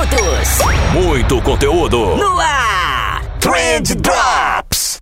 minutos. Muito conteúdo. No ar. Trend Drops.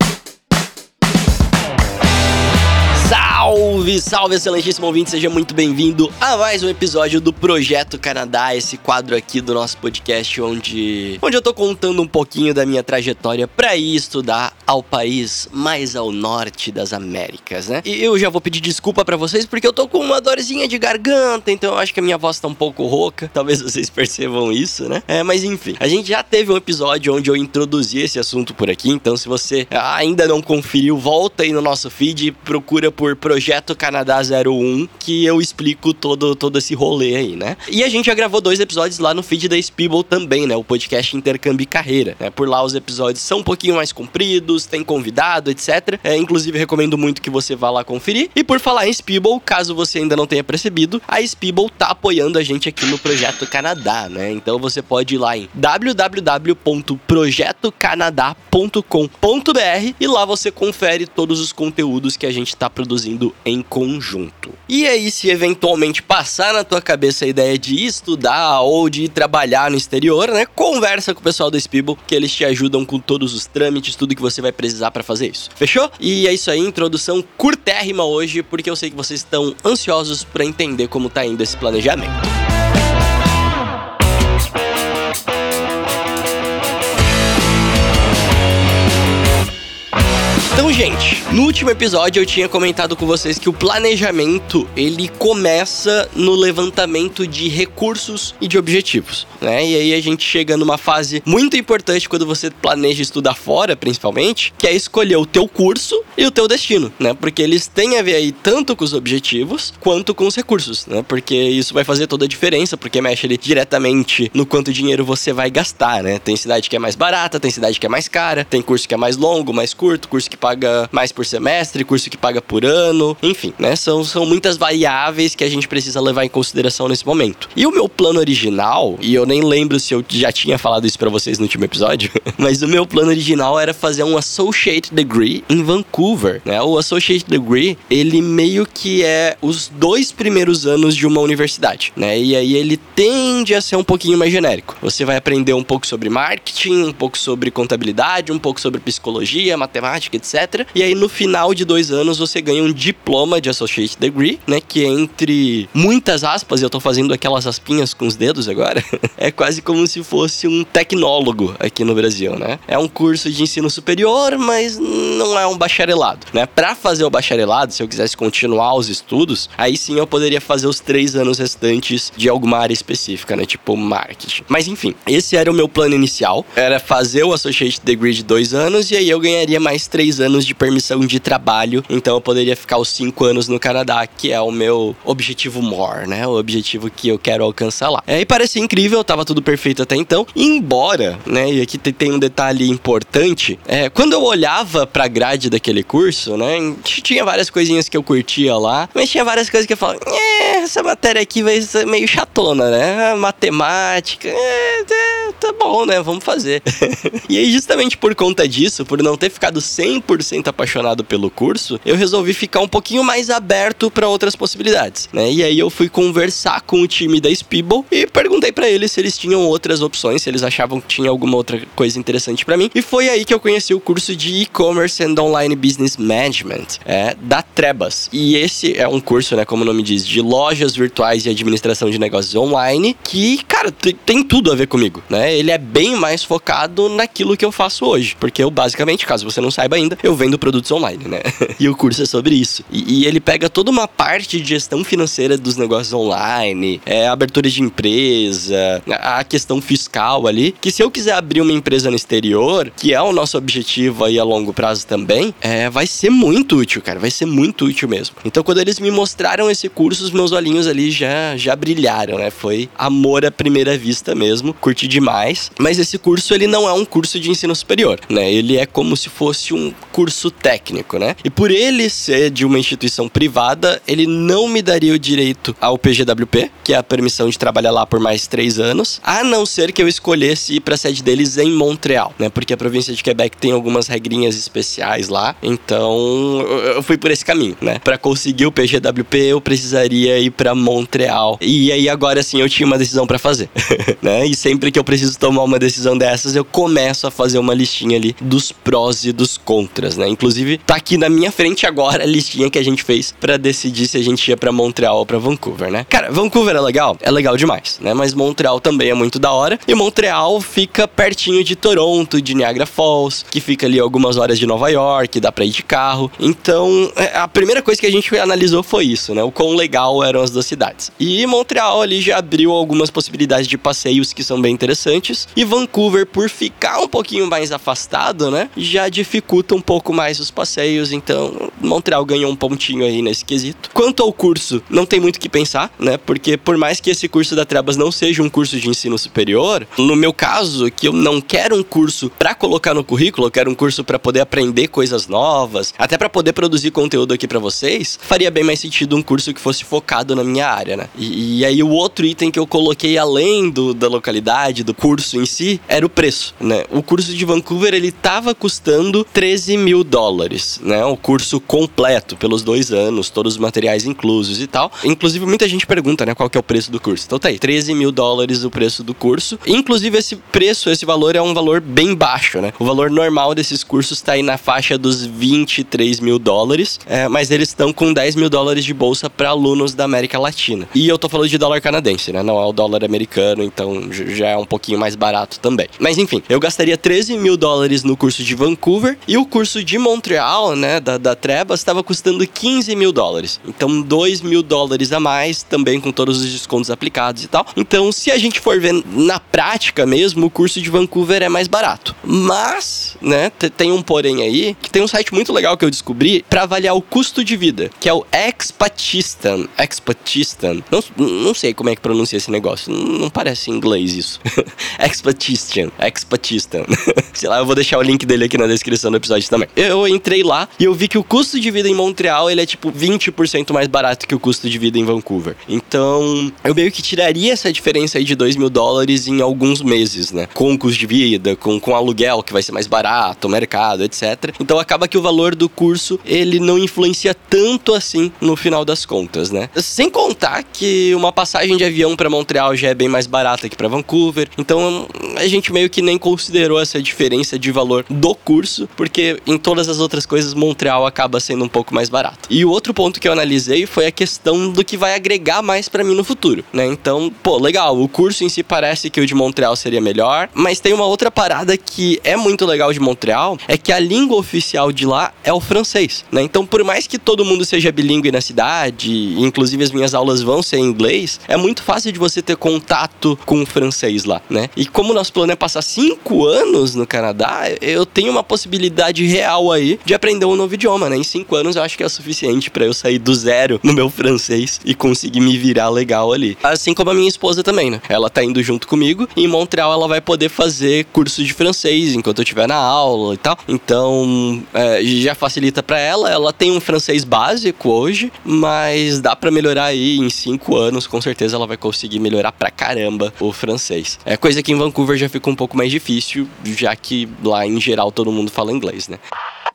Salve, salve, excelentíssimo ouvinte, seja muito bem-vindo a mais um episódio do Projeto Canadá, esse quadro aqui do nosso podcast onde, onde eu tô contando um pouquinho da minha trajetória para ir estudar ao país mais ao norte das Américas, né? E eu já vou pedir desculpa para vocês porque eu tô com uma dorzinha de garganta, então eu acho que a minha voz tá um pouco rouca, talvez vocês percebam isso, né? É, mas enfim, a gente já teve um episódio onde eu introduzi esse assunto por aqui, então se você ainda não conferiu, volta aí no nosso feed e procura por Projeto Canadá 01, que eu explico todo, todo esse rolê aí, né? E a gente já gravou dois episódios lá no feed da Speeble também, né? O podcast Intercâmbio e Carreira, né? Por lá os episódios são um pouquinho mais compridos, tem convidado, etc. É, inclusive, recomendo muito que você vá lá conferir. E por falar em Speeble, caso você ainda não tenha percebido, a Speeble tá apoiando a gente aqui no Projeto Canadá, né? Então você pode ir lá em www.projetocanadá.com.br e lá você confere todos os conteúdos que a gente tá produzindo em conjunto. E aí, se eventualmente passar na tua cabeça a ideia de estudar ou de trabalhar no exterior, né? Conversa com o pessoal da Spibo, que eles te ajudam com todos os trâmites, tudo que você vai precisar para fazer isso. Fechou? E é isso aí, introdução curtérrima hoje, porque eu sei que vocês estão ansiosos para entender como tá indo esse planejamento. Então, gente, no último episódio eu tinha comentado com vocês que o planejamento ele começa no levantamento de recursos e de objetivos, né? E aí a gente chega numa fase muito importante quando você planeja estudar fora, principalmente, que é escolher o teu curso e o teu destino, né? Porque eles têm a ver aí tanto com os objetivos quanto com os recursos, né? Porque isso vai fazer toda a diferença, porque mexe ali diretamente no quanto dinheiro você vai gastar, né? Tem cidade que é mais barata, tem cidade que é mais cara, tem curso que é mais longo, mais curto, curso que paga mais por semestre, curso que paga por ano, enfim, né? São, são muitas variáveis que a gente precisa levar em consideração nesse momento. E o meu plano original, e eu nem lembro se eu já tinha falado isso para vocês no último episódio, mas o meu plano original era fazer um Associate Degree em Vancouver, né? O Associate Degree, ele meio que é os dois primeiros anos de uma universidade, né? E aí ele tende a ser um pouquinho mais genérico. Você vai aprender um pouco sobre marketing, um pouco sobre contabilidade, um pouco sobre psicologia, matemática, etc. E aí no final de dois anos você ganha um diploma de Associate Degree, né? Que entre muitas aspas, eu tô fazendo aquelas aspinhas com os dedos agora, é quase como se fosse um tecnólogo aqui no Brasil, né? É um curso de ensino superior, mas não é um bacharelado, né? Para fazer o bacharelado, se eu quisesse continuar os estudos, aí sim eu poderia fazer os três anos restantes de alguma área específica, né? Tipo marketing. Mas enfim, esse era o meu plano inicial, era fazer o Associate Degree de dois anos e aí eu ganharia mais três anos de permissão de trabalho, então eu poderia ficar os cinco anos no Canadá, que é o meu objetivo more, né? O objetivo que eu quero alcançar lá. É, e parecia incrível, tava tudo perfeito até então, embora, né? E aqui tem um detalhe importante, é, quando eu olhava pra grade daquele curso, né? Tinha várias coisinhas que eu curtia lá, mas tinha várias coisas que eu falava, é, essa matéria aqui vai ser meio chatona, né? Matemática, é, é, tá bom, né? Vamos fazer. e aí, justamente por conta disso, por não ter ficado 100% apaixonado pelo curso, eu resolvi ficar um pouquinho mais aberto para outras possibilidades, né? E aí eu fui conversar com o time da Speeble e perguntei para eles se eles tinham outras opções, se eles achavam que tinha alguma outra coisa interessante para mim. E foi aí que eu conheci o curso de e-commerce and online business management, é, da Trebas. E esse é um curso, né, como o nome diz, de lojas virtuais e administração de negócios online, que, cara, tem tudo a ver comigo, né? Ele é bem mais focado naquilo que eu faço hoje, porque eu basicamente, caso você não saiba ainda, eu vendo produtos online, né? e o curso é sobre isso. E, e, ele pega toda uma parte de gestão financeira dos negócios online, é, abertura de empresa, a, a questão fiscal ali, que se eu quiser abrir uma empresa no exterior, que é o nosso objetivo aí a longo prazo também, é, vai ser muito útil, cara, vai ser muito útil mesmo. Então quando eles me mostraram esse curso, os meus olhinhos ali já, já brilharam, né? Foi amor à primeira vista mesmo, curti demais. Mas esse curso, ele não é um curso de ensino superior, né? Ele é como se fosse um curso técnico, né? E por ele ser de uma instituição privada, ele não me daria o direito ao PGWP, que é a permissão de trabalhar lá por mais três anos, a não ser que eu escolhesse ir para a sede deles em Montreal, né? Porque a província de Quebec tem algumas regrinhas especiais lá, então eu fui por esse caminho, né? Para conseguir o PGWP, eu precisaria ir para Montreal. E aí agora sim eu tinha uma decisão para fazer, né? E sempre que eu preciso tomar uma decisão dessas, eu começo a fazer uma listinha ali dos prós e dos contras, né? Inclusive, tá aqui na minha frente agora a listinha que a gente fez para decidir se a gente ia para Montreal ou para Vancouver, né? Cara, Vancouver é legal? É legal demais, né? Mas Montreal também é muito da hora. E Montreal fica pertinho de Toronto, de Niagara Falls, que fica ali algumas horas de Nova York, dá pra ir de carro. Então, é, a primeira coisa que a gente analisou foi isso, né? O quão legal eram as duas cidades. E Montreal ali já abriu algumas possibilidades de passeios que são bem interessantes. E Vancouver, por ficar um pouquinho mais afastado, né? Já dificulta um pouco mais os passeios. Então, Montreal ganhou um pontinho aí nesse quesito. Quanto ao curso, não tem muito o que pensar, né? Porque por mais que esse curso da Trebas não seja um curso de ensino superior, no meu caso, que eu não quero um curso para colocar no currículo, eu quero um curso para poder aprender coisas novas, até para poder produzir conteúdo aqui para vocês, faria bem mais sentido um curso que fosse focado na minha área, né? E, e aí o outro item que eu coloquei além do, da localidade, do curso em si, era o preço, né? O curso de Vancouver, ele tava custando 13 mil dólares, né? O curso completo, pelos dois anos, todos os materiais inclusos e tal. Inclusive, muita gente pergunta, né, qual que é o preço do curso. Então tá aí, 13 mil dólares o preço do curso. Inclusive, esse preço, esse valor é um valor bem baixo, né? O valor normal desses cursos tá aí na faixa dos 23 mil dólares, é, mas eles estão com 10 mil dólares de bolsa para alunos da América Latina. E eu tô falando de dólar canadense, né? Não é o dólar americano, então já é um pouquinho mais barato também. Mas enfim, eu gastaria 13 mil dólares no curso de Vancouver e o curso de Montreal, né, da, da estava custando 15 mil dólares. Então, 2 mil dólares a mais, também com todos os descontos aplicados e tal. Então, se a gente for ver na prática mesmo, o curso de Vancouver é mais barato. Mas, né, tem um porém aí, que tem um site muito legal que eu descobri para avaliar o custo de vida, que é o Expatistan. Expatistan. Não, não sei como é que pronuncia esse negócio. Não parece inglês isso. Expatistan. Expatistan. sei lá, eu vou deixar o link dele aqui na descrição do episódio também. Eu entrei lá e eu vi que o custo de vida em Montreal, ele é tipo 20% mais barato que o custo de vida em Vancouver. Então, eu meio que tiraria essa diferença aí de 2 mil dólares em alguns meses, né? Com custo de vida, com, com aluguel, que vai ser mais barato, mercado, etc. Então, acaba que o valor do curso, ele não influencia tanto assim no final das contas, né? Sem contar que uma passagem de avião para Montreal já é bem mais barata que para Vancouver. Então, a gente meio que nem considerou essa diferença de valor do curso, porque em todas as outras coisas, Montreal acaba sendo um pouco mais barato. E o outro ponto que eu analisei foi a questão do que vai agregar mais para mim no futuro, né? Então, pô, legal, o curso em si parece que o de Montreal seria melhor, mas tem uma outra parada que é muito legal de Montreal, é que a língua oficial de lá é o francês, né? Então, por mais que todo mundo seja bilíngue na cidade, inclusive as minhas aulas vão ser em inglês, é muito fácil de você ter contato com o francês lá, né? E como nosso plano é passar cinco anos no Canadá, eu tenho uma possibilidade real aí de aprender um novo idioma, né? Em cinco anos eu acho que é o suficiente para eu sair do zero no meu francês e conseguir me virar legal ali. Assim como a minha esposa também, né? Ela tá indo junto comigo e em Montreal ela vai poder fazer curso de francês enquanto eu estiver na aula e tal. Então é, já facilita para ela. Ela tem um francês básico hoje, mas dá para melhorar aí em cinco anos. Com certeza ela vai conseguir melhorar pra caramba o francês. É coisa que em Vancouver já fica um pouco mais difícil, já que lá em geral todo mundo fala inglês, né?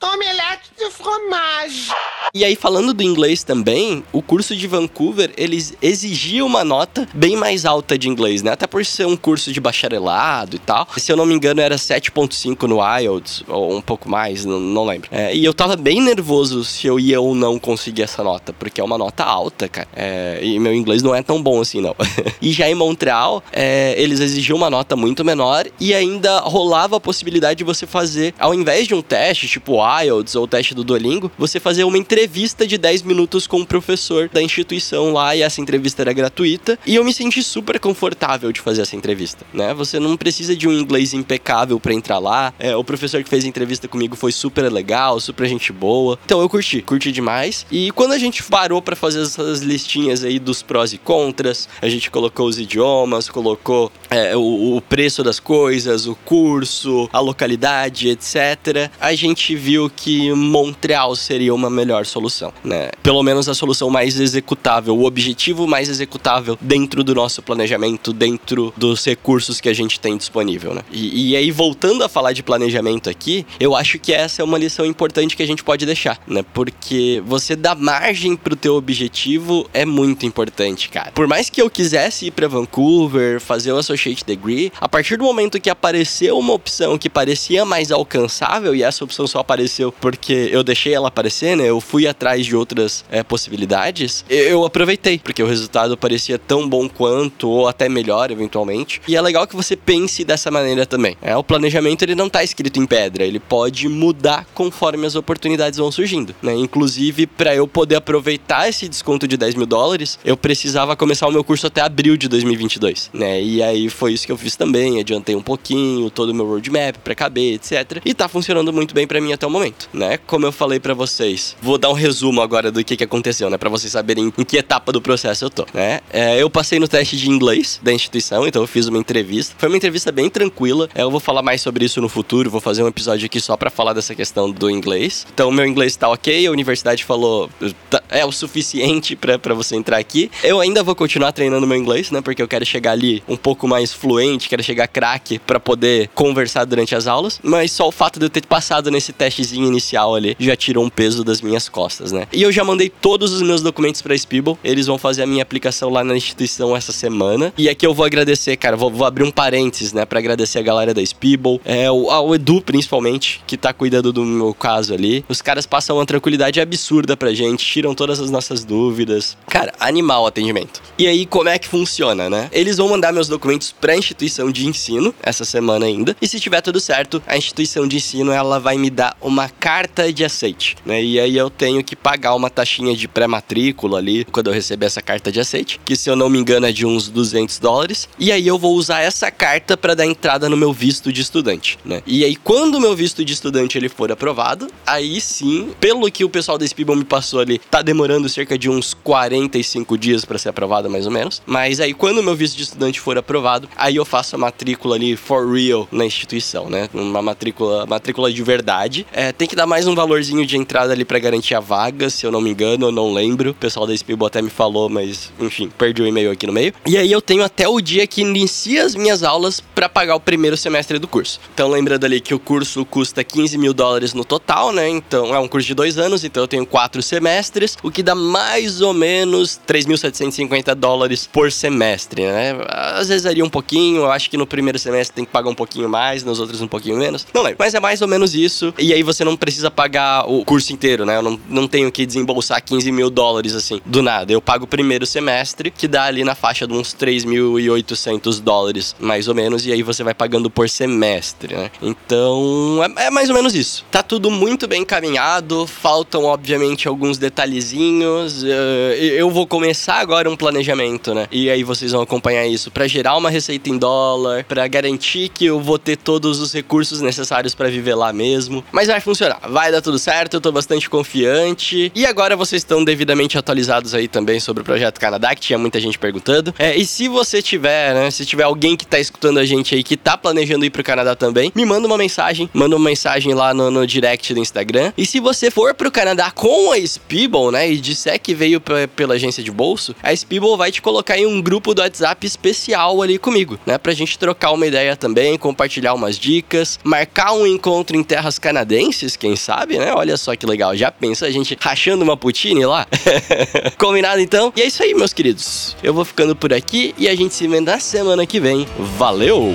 Omelete de fromage. E aí, falando do inglês também, o curso de Vancouver, eles exigiam uma nota bem mais alta de inglês, né? Até por ser um curso de bacharelado e tal. Se eu não me engano, era 7.5 no IELTS, ou um pouco mais, não, não lembro. É, e eu tava bem nervoso se eu ia ou não conseguir essa nota, porque é uma nota alta, cara. É, e meu inglês não é tão bom assim, não. e já em Montreal, é, eles exigiam uma nota muito menor e ainda rolava a possibilidade de você fazer, ao invés de um teste, tipo o IELTS ou o teste do Duolingo, você fazer uma entrevista de 10 minutos com o professor da instituição lá e essa entrevista era gratuita. E eu me senti super confortável de fazer essa entrevista, né? Você não precisa de um inglês impecável para entrar lá. É, o professor que fez a entrevista comigo foi super legal, super gente boa. Então eu curti, curti demais. E quando a gente parou para fazer essas listinhas aí dos prós e contras, a gente colocou os idiomas, colocou é, o, o preço das coisas, o curso, a localidade, etc. A gente viu que Montreal seria uma melhor solução, né? Pelo menos a solução mais executável, o objetivo mais executável dentro do nosso planejamento, dentro dos recursos que a gente tem disponível, né? E, e aí, voltando a falar de planejamento aqui, eu acho que essa é uma lição importante que a gente pode deixar, né? Porque você dar margem pro teu objetivo é muito importante, cara. Por mais que eu quisesse ir para Vancouver, fazer o Associate Degree, a partir do momento que apareceu uma opção que parecia mais alcançável, e essa opção só apareceu porque eu deixei ela aparecer, né? Eu fui atrás de outras é, possibilidades, eu aproveitei, porque o resultado parecia tão bom quanto, ou até melhor, eventualmente. E é legal que você pense dessa maneira também. É, o planejamento ele não tá escrito em pedra, ele pode mudar conforme as oportunidades vão surgindo, né? Inclusive, para eu poder aproveitar esse desconto de 10 mil dólares, eu precisava começar o meu curso até abril de 2022, né? E aí foi isso que eu fiz também, adiantei um pouquinho, todo o meu roadmap para caber, etc. E tá funcionando muito bem para mim até o momento, né? Como eu falei para vocês, vou dar um resumo agora do que, que aconteceu, né? Para vocês saberem em que etapa do processo eu tô, né? É, eu passei no teste de inglês da instituição, então eu fiz uma entrevista. Foi uma entrevista bem tranquila. É, eu vou falar mais sobre isso no futuro, vou fazer um episódio aqui só para falar dessa questão do inglês. Então, meu inglês tá ok, a universidade falou tá, é o suficiente para você entrar aqui. Eu ainda vou continuar treinando meu inglês, né? Porque eu quero chegar ali um pouco mais fluente, quero chegar craque para poder conversar durante as aulas. Mas só o fato de eu ter passado nesse testezinho inicial ali já tirou um peso das minhas costas, né? E eu já mandei todos os meus documentos para Spibble. Eles vão fazer a minha aplicação lá na instituição essa semana. E aqui eu vou agradecer, cara, vou, vou abrir um parênteses, né, para agradecer a galera da Spibble, é o, ao Edu principalmente, que tá cuidando do meu caso ali. Os caras passam uma tranquilidade absurda pra gente, tiram todas as nossas dúvidas. Cara, animal o atendimento. E aí como é que funciona, né? Eles vão mandar meus documentos para a instituição de ensino essa semana ainda. E se tiver tudo certo, a instituição de ensino ela vai me dar uma carta de aceite, né? E aí eu tenho que pagar uma taxinha de pré-matrícula ali quando eu receber essa carta de aceite, que se eu não me engano é de uns 200 dólares. E aí eu vou usar essa carta para dar entrada no meu visto de estudante, né? E aí quando o meu visto de estudante ele for aprovado, aí sim, pelo que o pessoal da Spibon me passou ali, tá demorando cerca de uns 45 dias para ser aprovado mais ou menos. Mas aí quando o meu visto de estudante for aprovado, aí eu faço a matrícula ali for real na instituição, né? Uma matrícula, matrícula de verdade. É, tem que dar mais um valorzinho de entrada ali para garantir a vaga, se eu não me engano, eu não lembro. O pessoal da Spibon até me falou, mas enfim, perdi o e-mail aqui no meio. E aí eu tenho até o dia que inicia as minhas aulas para pagar o primeiro semestre do curso. Então lembrando ali que o curso custa 15 mil dólares no total, né? Então é um curso de dois anos, então eu tenho quatro semestres, o que dá mais ou menos 3.750 dólares por semestre, né? Às vezes varia um pouquinho, eu acho que no primeiro semestre tem que pagar um pouquinho mais, nos outros um pouquinho menos. Não lembro, mas é mais ou menos isso. E aí você não precisa pagar o curso inteiro, né? Eu não, não tenho que desembolsar 15 mil dólares assim, do nada. Eu pago o primeiro semestre, que dá ali na faixa de uns 3.800 dólares, mais ou menos, e aí você vai pagando por semestre, né? Então, é, é mais ou menos isso. Tá tudo muito bem encaminhado, faltam, obviamente, alguns detalhezinhos. Uh, eu vou começar agora um planejamento, né? E aí vocês vão acompanhar isso para gerar uma receita em dólar, para garantir que eu vou ter todos os recursos necessários para viver lá mesmo. Mas vai funcionar, vai dar tudo certo, eu tô bastante confiante. E agora vocês estão devidamente atualizados aí também sobre o projeto Canadá, que tinha muita gente perguntando. É, e se você tiver, né, se tiver alguém que tá escutando a gente aí que tá planejando ir pro Canadá também, me manda uma mensagem, manda uma mensagem lá no, no direct do Instagram. E se você for pro Canadá com a Spibble, né, e disser que veio pra, pela agência de bolso, a Spibble vai te colocar em um grupo do WhatsApp especial ali comigo, né, pra gente trocar uma ideia também, compartilhar umas dicas, marcar um encontro em terras canadenses, quem sabe, né? Olha só que legal. Já pensa a gente rachando uma poutine lá? Combinado então? E é isso aí, meus queridos. Eu vou ficando por aqui e a gente se vê na semana que vem. Valeu!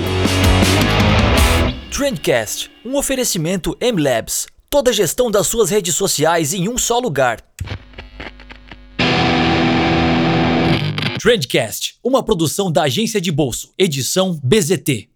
Trendcast, um oferecimento M-Labs. Toda a gestão das suas redes sociais em um só lugar. Trendcast, uma produção da agência de bolso, edição BZT.